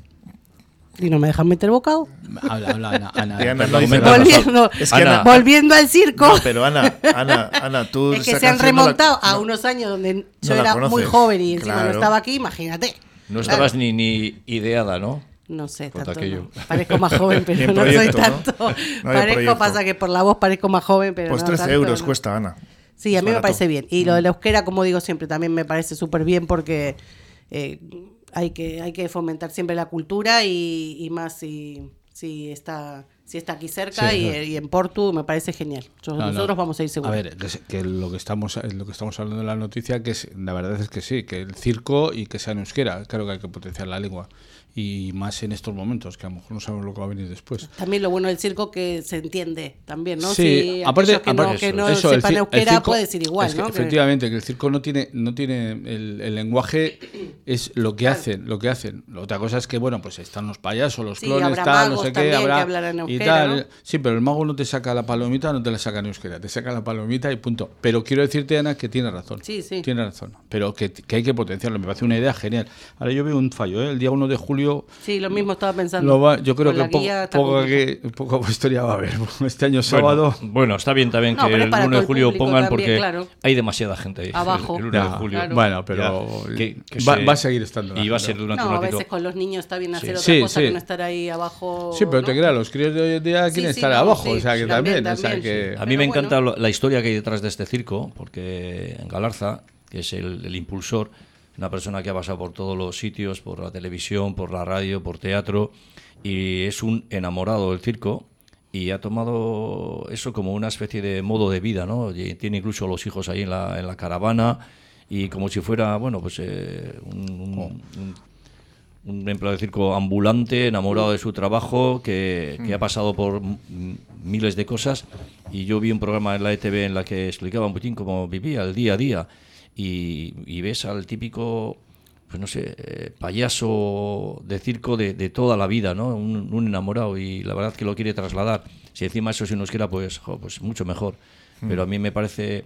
Y no me dejan meter bocado. Habla, habla, Ana. Ana, Ana no. Volviendo, Es que Ana- Ana- volviendo al circo. No, pero Ana, Ana, Ana, tú es que se han la- remontado a no- unos años donde yo la era muy joven y encima claro. no estaba aquí, imagínate. No Claro. estabas ni, ni ideada, ¿no? No sé, tanto no. Parezco más joven, pero no soy tanto. No parezco, proyecto. pasa que por la voz parezco más joven, pero Pues no 13 tanto, euros no. cuesta, Ana. Sí, a mí me parece bien. Y lo del euskera, como digo siempre, también me parece súper bien porque eh, hay, que, hay que fomentar siempre la cultura y, y más si, si, está, si está aquí cerca Sí, y, claro. y en Porto, me parece genial. Yo- No, no. nosotros vamos a ir A seguros. ver, que, lo que estamos lo que estamos hablando en la noticia, que es, la verdad es que sí, que el circo y que sea en euskera, claro que hay que potenciar la lengua. Y más en estos momentos, que a lo mejor no sabemos lo que va a venir después. También lo bueno del circo que se entiende también, ¿no? Sí, Si aparte, que no, que no eso, sepan euskera circo- puede decir igual, es que Efectivamente, que el circo no tiene, no tiene el, el lenguaje es lo que hacen, lo que hacen. Otra cosa es que bueno, pues están los payasos, los Sí, clones, habrá tal, no sé qué, también que habrá hablarán y euskera, tal. ¿no? Sí, pero el mago no te saca la palomita, no te la saca en euskera, te saca la palomita y punto. Pero quiero decirte Ana que tiene razón. Sí, sí. Tiene razón, pero que, que hay que potenciarlo, me parece una idea genial. Ahora yo veo un fallo, ¿eh? el día 1 de julio Sí, lo mismo estaba pensando. lo va- yo creo que poco, complicado. que- poco historia va a haber. Este año sábado Bueno, bueno, está bien también No, que el para 1 todo de julio pongan también, porque claro. hay demasiada gente ahí. Abajo. El, el 1 de julio. claro. Bueno, pero Ya, que- que va, se- va a seguir estando. Y va a ser durante No, un a ratito. veces con los niños está bien hacer otra Sí, cosa sí. que no estar ahí abajo. Sí, pero ¿no? te creas, los críos de hoy en día quieren sí, estar abajo, sí, o sea que también. A mí me encanta la historia que hay detrás de este circo, porque en Galarza, que es el, el impulsor, una persona que ha pasado por todos los sitios, por la televisión, por la radio, por teatro, y es un enamorado del circo y ha tomado eso como una especie de modo de vida, ¿no? Y tiene incluso los hijos ahí en la, en la caravana y como si fuera, bueno, pues eh, un- un- un un empleado de circo ambulante, enamorado de su trabajo, que, que ha pasado por miles de cosas. Y yo vi un programa en la ETV en la que explicaba un poquín cómo vivía el día a día. Y, y ves al típico, pues no sé, eh, payaso de circo de, de toda la vida, ¿no? Un, un enamorado y la verdad que lo quiere trasladar. Si encima eso se nos quiera, pues, jo, pues mucho mejor. Pero a mí me parece,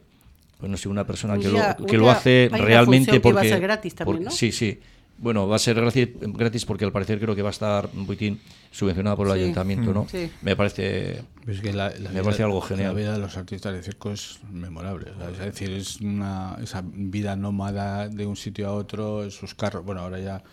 pues no sé, una persona Un que, lo, que lo hace hay una realmente función que porque... va a ser gratis también, porque- ¿no? Sí, sí. Bueno, va a ser gratis, gratis porque al parecer creo que va a estar un poquitín subvencionada por el Sí. ayuntamiento, ¿no? Sí. Me parece... Es que la, la Me parece algo genial. La vida de los artistas de circo es memorable. Es decir, es una, esa vida nómada de un sitio a otro, en sus carros. Bueno, ahora ya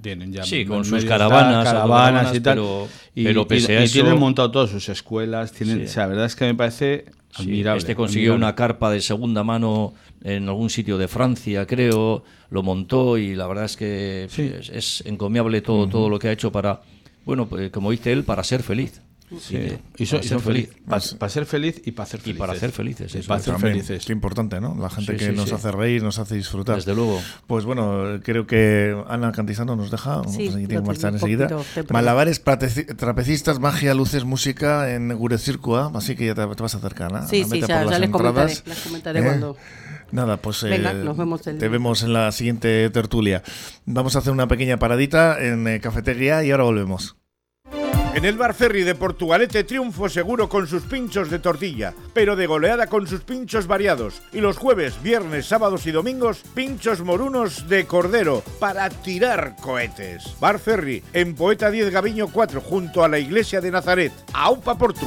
tienen ya Sí, con sus caravanas, caravanas y tal. pero- y, pero pese y- a y eso- tienen montado todas sus escuelas. Tienen, Sí. o sea, la verdad es que me parece sí, este consiguió admirable. una carpa de segunda mano en algún sitio de Francia, creo, lo montó y la verdad es que Sí. es, es encomiable todo, todo lo que ha hecho para, bueno, pues, como dice él, para ser feliz. Sí. Y Y, y son feliz. Para ser feliz y para hacer Y felices. para hacer felices, Y para es. hacer También, felices. Qué importante, ¿no? La gente Sí, que sí, nos sí. hace reír, nos hace disfrutar. Desde luego. Pues bueno, creo que Ana Cantizano nos deja. Sí, pues tiene que marchar enseguida. Malabares, trapecistas, magia, luces, música en Gure Circua. Así que ya te, te vas a acercar, Ana. Sí, sí, ya, les comentaré, entradas. les comentaré ¿Eh? cuando... Nada, pues Venga, eh, nos vemos el- te vemos en la siguiente tertulia. Vamos a hacer una pequeña paradita en eh, cafetería y ahora volvemos. En el Bar Ferry de Portugalete triunfo seguro con sus pinchos de tortilla, pero de goleada con sus pinchos variados. Y los jueves, viernes, sábados y domingos, pinchos morunos de cordero para tirar cohetes. Bar Ferry, en Poeta 10 Gaviño 4, junto a la iglesia de Nazaret. ¡Aupa Portu!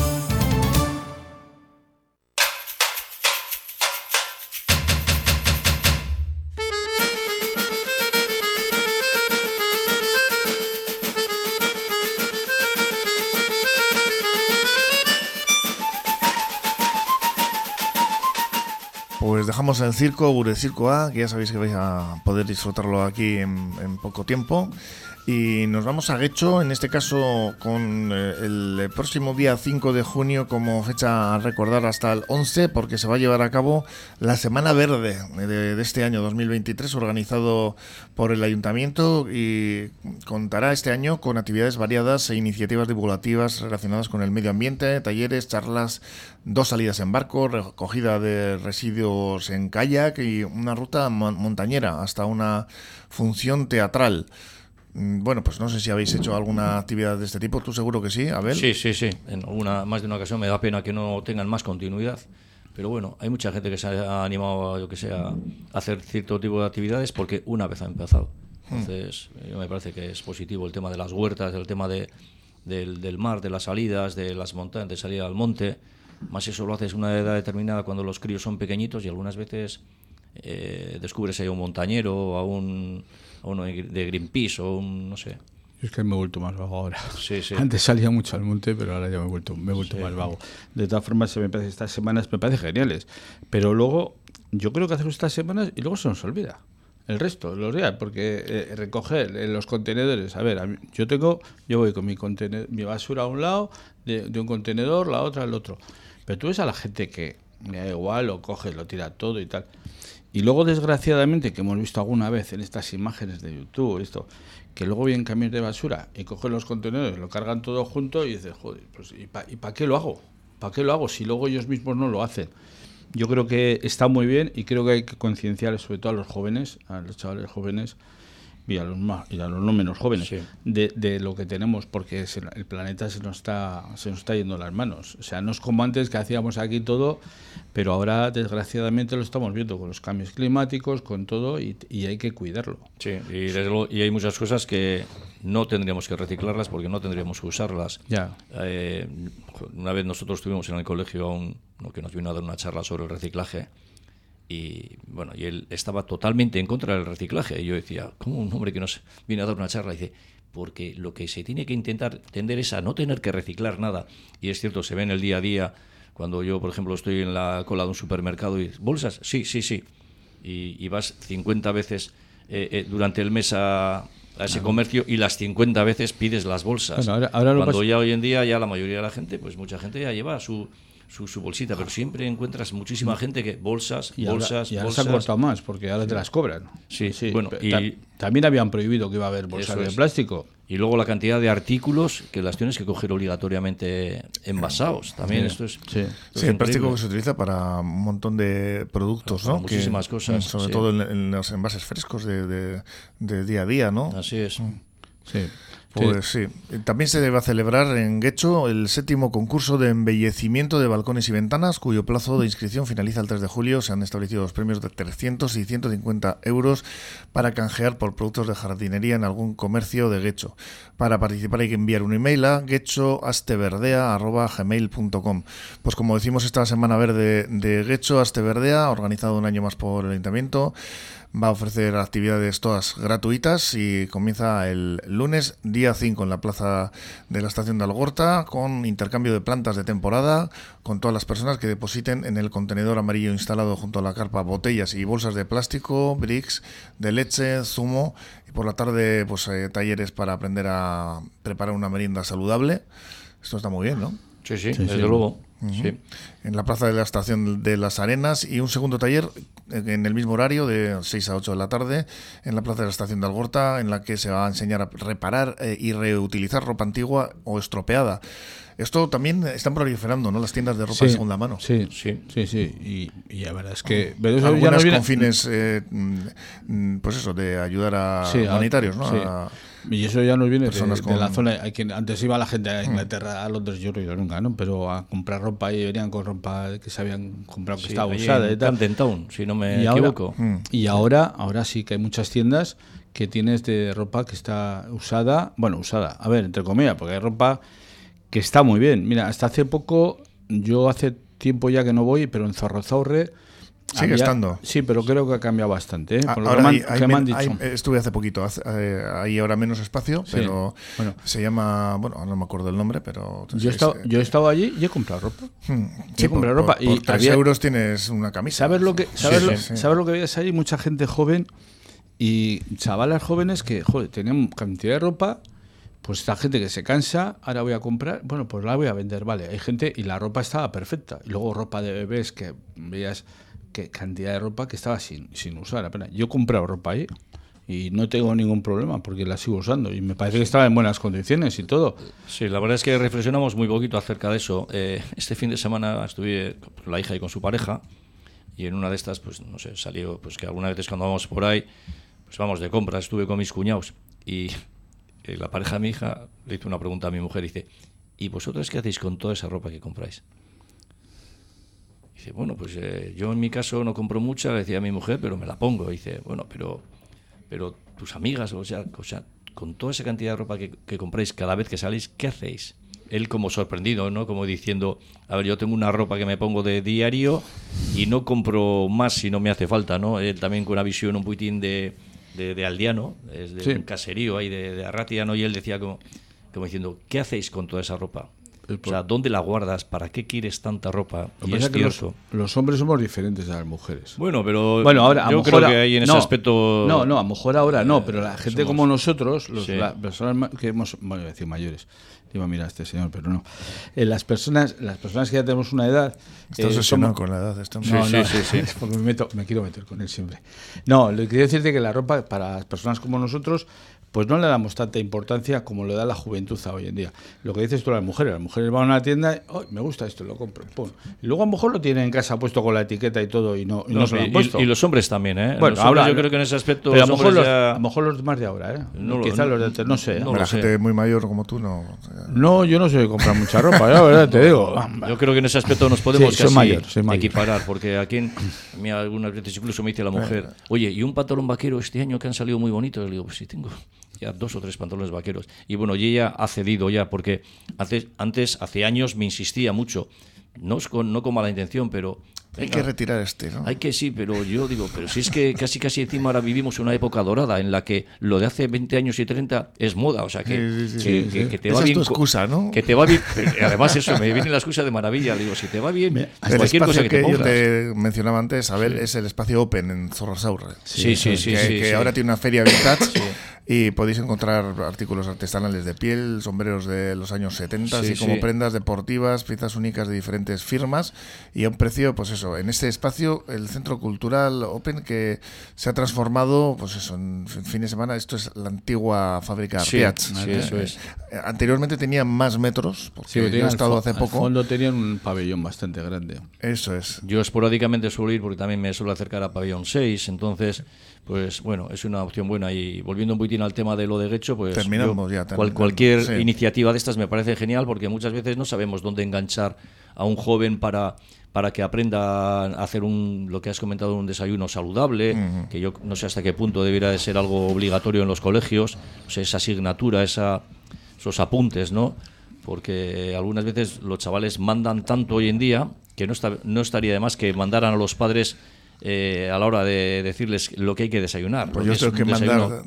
Dejamos el circo, Circo A, que ya sabéis que vais a poder disfrutarlo aquí en, en poco tiempo. Y nos vamos a Guecho, en este caso con eh, el próximo día 5 de junio como fecha a recordar hasta el 11, porque se va a llevar a cabo la Semana Verde de, este año 2023, organizado por el Ayuntamiento y contará este año con actividades variadas e iniciativas divulgativas relacionadas con el medio ambiente, talleres, charlas, dos salidas en barco, recogida de residuos en kayak y una ruta mon- montañera hasta una función teatral. Mm, Bueno, pues no sé si habéis hecho alguna actividad de este tipo. ¿Tú seguro que sí, Abel? Sí, sí, sí. En alguna, más de una ocasión me da pena que no tengan más continuidad. Pero bueno, hay mucha gente que se ha animado, yo que sé, a hacer cierto tipo de actividades porque una vez ha empezado. Entonces, yo me parece que es positivo el tema de las huertas, el tema de, del, del mar, de las salidas, de las montañas, de salir al monte. Más eso lo haces a una edad determinada cuando los críos son pequeñitos y algunas veces eh, descubres ahí a un montañero o a, un, a uno de Greenpeace o un, no sé, Es que me he vuelto más vago ahora. Sí, sí. Antes salía mucho al monte, pero ahora ya me he vuelto, me he vuelto más vago. De todas formas, se me parece, estas semanas me parecen geniales. Pero luego, yo creo que hacemos estas semanas y luego se nos olvida. El resto, los días, porque eh, recoger en los contenedores. A ver, a mí- yo tengo, yo voy con mi, contenedor, mi basura a un lado, de, de un contenedor, la otra al otro. Pero tú ves a la gente que me da igual, lo coge, lo tira todo y tal. Y luego, desgraciadamente, que hemos visto alguna vez en estas imágenes de YouTube, esto, que luego vienen camiones de basura y cogen los contenedores, lo cargan todo junto y dices, joder, pues ¿y para qué lo hago? ¿Para qué lo hago si luego ellos mismos no lo hacen? Yo creo que está muy bien y creo que hay que concienciar sobre todo a los jóvenes, a los chavales jóvenes y a los más y a los no menos jóvenes Sí. de, de lo que tenemos porque se- el planeta se nos está se nos está yendo las manos o sea no es como antes que hacíamos aquí todo pero ahora desgraciadamente lo estamos viendo con los cambios climáticos con todo y, y hay que cuidarlo Sí, y, desde luego- y hay muchas cosas que no tendríamos que reciclarlas porque no tendríamos que usarlas. Ya. Eh, una vez nosotros tuvimos en el colegio a un que nos vino a dar una charla sobre el reciclaje y bueno, y él estaba totalmente en contra del reciclaje. Y yo decía, ¿cómo un hombre que nos viene a dar una charla? dice, porque lo que se tiene que intentar tender es a no tener que reciclar nada. Y es cierto, se ve en el día a día, cuando yo, por ejemplo, estoy en la cola de un supermercado y bolsas, sí, sí, sí. Y, y vas 50 veces eh, eh, durante el mes a, a ese comercio y las 50 veces pides las bolsas. Bueno, ahora- Cuando pasa- ya hoy en día ya la mayoría de la gente, pues mucha gente ya lleva su, su, su bolsita, pero siempre encuentras muchísima gente que bolsas, y ahora, bolsas, y ahora bolsas. se ha cortado más porque ahora te las cobran Sí, bueno, pero y- ta- también habían prohibido que iba a haber bolsas de es. plástico Y luego la cantidad de artículos que las tienes que coger obligatoriamente envasados. También esto es. Sí. esto Sí, es el plástico que se utiliza para un montón de productos, Para ¿no? Que- muchísimas cosas, mm, Sobre sí. todo en, en los envases frescos de, de- de día a día, ¿no? Así es. sí Pues sí. También se a celebrar en Guecho el séptimo concurso de embellecimiento de balcones y ventanas, cuyo plazo de inscripción finaliza el 3 de julio. Se han establecido los premios de 300 y 150 euros para canjear por productos de jardinería en algún comercio de Guecho. Para participar hay que enviar un email a guechoasteverdea.gmail.com Pues como decimos esta Semana Verde de Guecho Asteverdea, organizado un año más por el Ayuntamiento, va a ofrecer actividades todas gratuitas y comienza el lunes día 5 en la plaza de la estación de Algorta con intercambio de plantas de temporada con todas las personas que depositen en el contenedor amarillo instalado junto a la carpa botellas y bolsas de plástico, bricks, de leche, zumo y por la tarde pues eh, talleres para aprender a preparar una merienda saludable. Esto está muy bien, ¿no? Sí, sí, Sí, desde sí. luego. Sí. en la plaza de la estación de las Arenas y un segundo taller eh, en el mismo horario de 6 a 8 de la tarde en la plaza de la estación de Algorta en la que se va a enseñar a reparar eh, y reutilizar ropa antigua o estropeada. Esto también están proliferando, ¿no? Las tiendas de ropa Sí, de segunda mano. Sí, Sí. sí, sí. Y, y la verdad es que. pero eso ya Algunas viene- con fines, eh, mm, mm, pues eso, de ayudar a Sí, humanitarios, ¿no? sí. A- Y eso ya nos viene de, Personas de la con- zona. Hay quien, antes iba la gente a Inglaterra, a Londres, yo no nunca, ¿no? Pero a comprar ropa y venían con ropa que se habían comprado que Sí, estaba usada en y tal. Town, si no me y ahora, equivoco. y ahora, ahora sí que hay muchas tiendas que tienes de ropa que está usada, bueno, usada, a ver, entre comillas, porque hay ropa que está muy bien. Mira, hasta hace poco, yo hace tiempo ya que no voy, pero en Zorrozaurre... Sigue estando. Sí, pero creo que ha cambiado bastante, ¿eh? Ah, lo ahora que me han, hay- hay que me han men- hay- dicho. estuve hace poquito, hace- eh, hay ahora menos espacio, Sí, pero bueno. se llama, bueno, no me acuerdo el nombre, pero... yo, he estado, sí. yo he estado allí y he comprado ropa. Hmm, Sí, compré ropa Por, y por tres había- euros tienes una camisa. ¿Sabes lo que, sabes Sí, lo, sí. sabes lo que veías ahí? Mucha gente joven y chavalas jóvenes que, joder, tenían cantidad de ropa. Pues esta gente que se cansa, ahora voy a comprar, bueno, pues la voy a vender, vale. Hay gente y la ropa estaba perfecta. Y luego ropa de bebés que veías que cantidad de ropa que estaba sin, sin usar apenas. Yo he comprado ropa ahí y no tengo ningún problema porque la sigo usando y me parece que estaba en buenas condiciones y todo. Sí, la verdad es que reflexionamos muy poquito acerca de eso. Eh, este fin de semana estuve con la hija y con su pareja y en una de estas, pues no sé, salió, pues que algunas veces cuando vamos por ahí, pues vamos de compras, estuve con mis cuñados y eh, la pareja de mi hija le hizo una pregunta a mi mujer, dice, ¿y vosotros qué hacéis con toda esa ropa que compráis? Dice, bueno, pues eh, yo en mi caso no compro mucha, le decía a mi mujer, pero me la pongo. Dice, bueno, pero, pero tus amigas, o sea, o sea, con toda esa cantidad de ropa que, que compráis cada vez que salís, ¿qué hacéis? Él como sorprendido, ¿no? Como diciendo, a ver, yo tengo una ropa que me pongo de diario y no compro más si no me hace falta, ¿no? Él también con una visión un poquitín de, de, de aldeano, es de Sí. un caserío ahí de, de Arratia, ¿no? Y él decía como, como diciendo, ¿qué hacéis con toda esa ropa? O sea, ¿dónde la guardas? ¿Para qué quieres tanta ropa? Lo Y es que los, hombres somos diferentes a las mujeres. Bueno, pero Bueno, ahora a yo lo creo mejor que hay en no, ese aspecto... No, no, a lo mejor ahora no, pero la gente somos- como nosotros, los, Sí. las personas que hemos, bueno, decir mayores, iba a mirar a este señor, pero no. Eh, las personas, las personas que ya tenemos una edad, Está eh, somos- con la edad. Está no, Sí, no, sí, sí. porque me, meto, me quiero meter con él siempre. No, lo que quiero decirte que la ropa para las personas como nosotros, pues no le damos tanta importancia como le da la juventud a hoy en día. Lo que dices tú a las mujeres, las mujeres van a una tienda y "Ay, me gusta esto, lo compro. pum. Y luego a lo mejor lo tienen en casa puesto con la etiqueta y todo y no, y no, No, se lo han puesto. y, los hombres también, ¿eh? Bueno, Los ahora- yo creo que en ese aspecto Pero a lo, mejor los, ya- a lo mejor los demás de ahora, ¿eh? No lo- Quizás no- los de... No sé. ¿eh? no La lo sé. gente muy mayor como tú no. No, yo no soy de comprar mucha ropa, ya, la verdad te digo. Yo creo que en ese aspecto nos podemos Sí, soy casi mayor, soy mayor. equiparar, porque aquí en, a mí algunas veces incluso me dice la mujer, oye, ¿y un pantalón vaquero este año que han salido muy bonitos? Le digo, pues sí, tengo ya dos o tres pantalones vaqueros. Y bueno, y ella ha cedido ya, porque antes, antes hace años, me insistía mucho, no, es con, no con mala intención, pero... Hay venga, que retirar este, ¿no? Hay que sí, pero yo digo, pero si es que casi casi encima ahora vivimos una época dorada en la que lo de hace 20 años y 30 es moda, o sea que, Sí, sí, sí. que, Sí, que- sí. que te Esa va es bien. tu excusa, ¿no? Que te va bien. pero Además, eso, me viene la excusa de maravilla. Digo, si te va bien, El cualquier cosa que que, te yo pongas. te mencionaba antes, Abel, es el espacio Open en Zorrosaurre. Sí, sí, sí. que, sí, que sí. ahora tiene una feria vintage y podéis encontrar artículos artesanales de piel, sombreros de los años 70, Sí, así como sí. prendas deportivas, piezas únicas de diferentes firmas y a un precio, pues eso, en este espacio, el Centro Cultural Open que se ha transformado, pues eso, en fin de semana, esto es la antigua fábrica Sí, sí, eso es. Eh, Anteriormente tenía más metros, porque yo he al estado hace al poco. fondo tenían un pabellón bastante grande. Eso es. Yo esporádicamente suelo ir porque también me suelo acercar a Pabellón 6, entonces, pues bueno, es una opción buena. Y volviendo un poquitín al tema de lo de Guecho, pues Terminamos yo- ya, cual- terminamos, cualquier sí. iniciativa de estas me parece genial porque muchas veces no sabemos dónde enganchar a un joven para para que aprenda a hacer un lo que has comentado un desayuno saludable que yo no sé hasta qué punto debería de ser algo obligatorio en los colegios sea, esa asignatura esa esos apuntes no porque algunas veces los chavales mandan tanto hoy en día que no, está, no estaría de más que mandaran a los padres eh, a la hora de decirles lo que hay que desayunar. Pues yo tengo que mandar.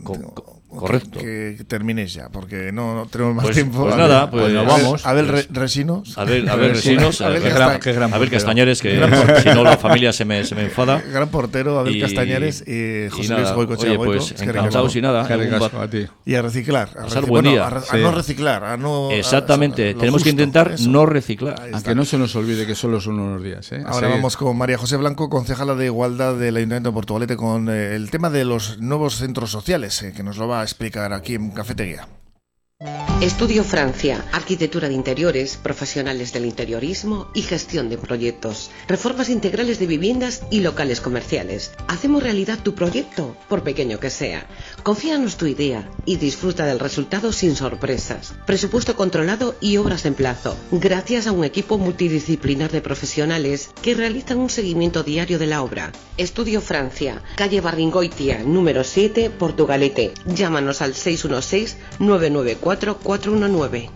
Correcto. Que, que termines ya, porque no, no tenemos más Pues- tiempo. pues A nada, ver, pues a nos vamos. A ver, Pues- Re- Resinos. A ver, a ver, Resinos, a Abel ver, a. Castañares, que si no la familia se me, se me enfada. Gran portero, Abel Y- Castañares y José nada, Luis Goicoechea oye, Goico. pues encantados y nada. A. Y a reciclar. A, Pasar reci- buen bueno, día. a a no reciclar. A no, a- Exactamente, tenemos que intentar eso. no reciclar. A que no se nos olvide que solo son unos días. ¿eh? A Ahora seguir. vamos con María José Blanco, concejala de Igualdad del Ayuntamiento de Portugalete, con eh, el tema de los nuevos centros sociales, eh, que nos lo va a explicar aquí en Cafetería. Estudio Francia, arquitectura de interiores, profesionales del interiorismo y gestión de proyectos, reformas integrales de viviendas y locales comerciales. Hacemos realidad tu proyecto, por pequeño que sea. Confíanos tu idea y disfruta del resultado sin sorpresas. Presupuesto controlado y obras en plazo, gracias a un equipo multidisciplinar de profesionales que realizan un seguimiento diario de la obra. Estudio Francia, calle Barringoitia, número 7, Portugalete. Llámanos al 616-994-419.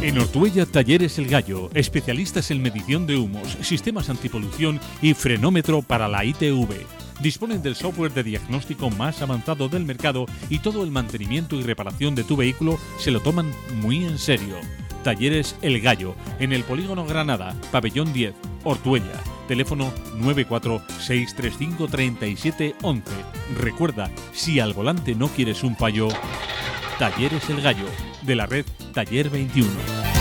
En Ortuella Talleres El Gallo, especialistas en medición de humos, sistemas antipolución y frenómetro para la ITV. Disponen del software de diagnóstico más avanzado del mercado y todo el mantenimiento y reparación de tu vehículo se lo toman muy en serio. Talleres El Gallo, en el Polígono Granada, Pabellón 10, Ortuella. Teléfono 946353711. Recuerda, si al volante no quieres un payo, Talleres El Gallo, de la red Taller 21.